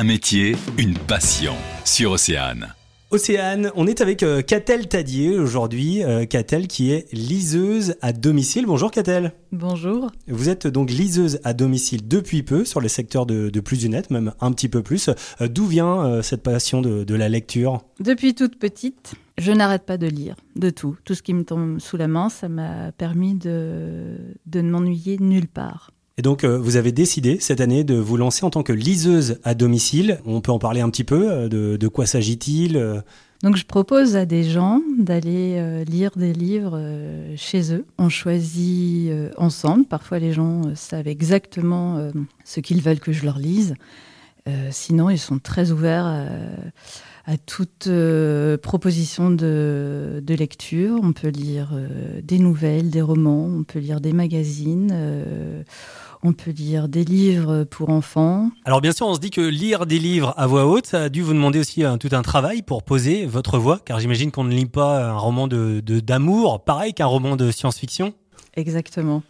Un métier, une passion. Sur Océane. Océane, on est avec euh, Catel Tadier aujourd'hui. Euh, Catel qui est liseuse à domicile. Bonjour Catel. Bonjour. Vous êtes donc liseuse à domicile depuis peu sur les secteurs de, plus du net, même un petit peu plus. Euh, d'où vient euh, cette passion de, de la lecture? Depuis toute petite, je n'arrête pas de lire, de tout. Tout ce qui me tombe sous la main, ça m'a permis de, de ne m'ennuyer nulle part. Et donc, euh, vous avez décidé cette année de vous lancer en tant que liseuse à domicile. On peut en parler un petit peu. euh, De, de quoi s'agit-il euh Donc je propose à des gens d'aller lire des livres chez eux. On choisit ensemble. Parfois les gens savent exactement ce qu'ils veulent que je leur lise. Euh, sinon, ils sont très ouverts à, à toute euh, proposition de, de lecture. On peut lire euh, des nouvelles, des romans, on peut lire des magazines, euh, on peut lire des livres pour enfants. Alors bien sûr, on se dit que lire des livres à voix haute, ça a dû vous demander aussi un- tout un travail pour poser votre voix, car j'imagine qu'on ne lit pas un roman de de- d'amour, pareil qu'un roman de science-fiction. Exactement.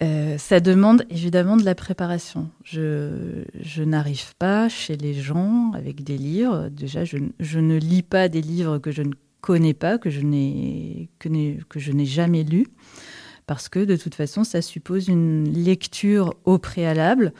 Euh, ça demande évidemment de la préparation. Je, je n'arrive pas chez les gens avec des livres. Déjà, je, ne lis pas des livres que je ne connais pas, que je n'ai- que je n'ai jamais lus, parce que de toute façon, ça suppose une lecture au préalable.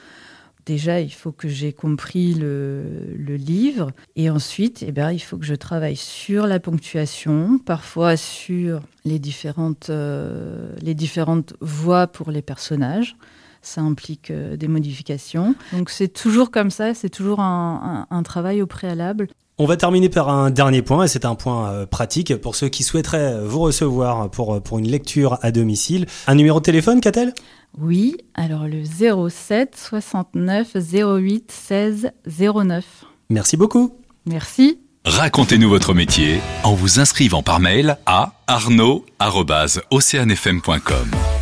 Déjà, il faut que j'ai compris le, livre. Et ensuite, eh ben, il faut que je travaille sur la ponctuation, parfois sur les différentes, euh, les différentes voix pour les personnages. Ça implique euh, des modifications. Donc c'est toujours comme ça, c'est toujours un, un- un travail au préalable. On va terminer par un dernier point, et c'est un point euh, pratique pour ceux qui souhaiteraient vous recevoir pour, pour une lecture à domicile. Un numéro de téléphone, Catel? Oui, alors le 07 69 08 16 09. Merci beaucoup. Merci. Racontez-nous votre métier en vous inscrivant par mail à arnaud.oceanfm.com.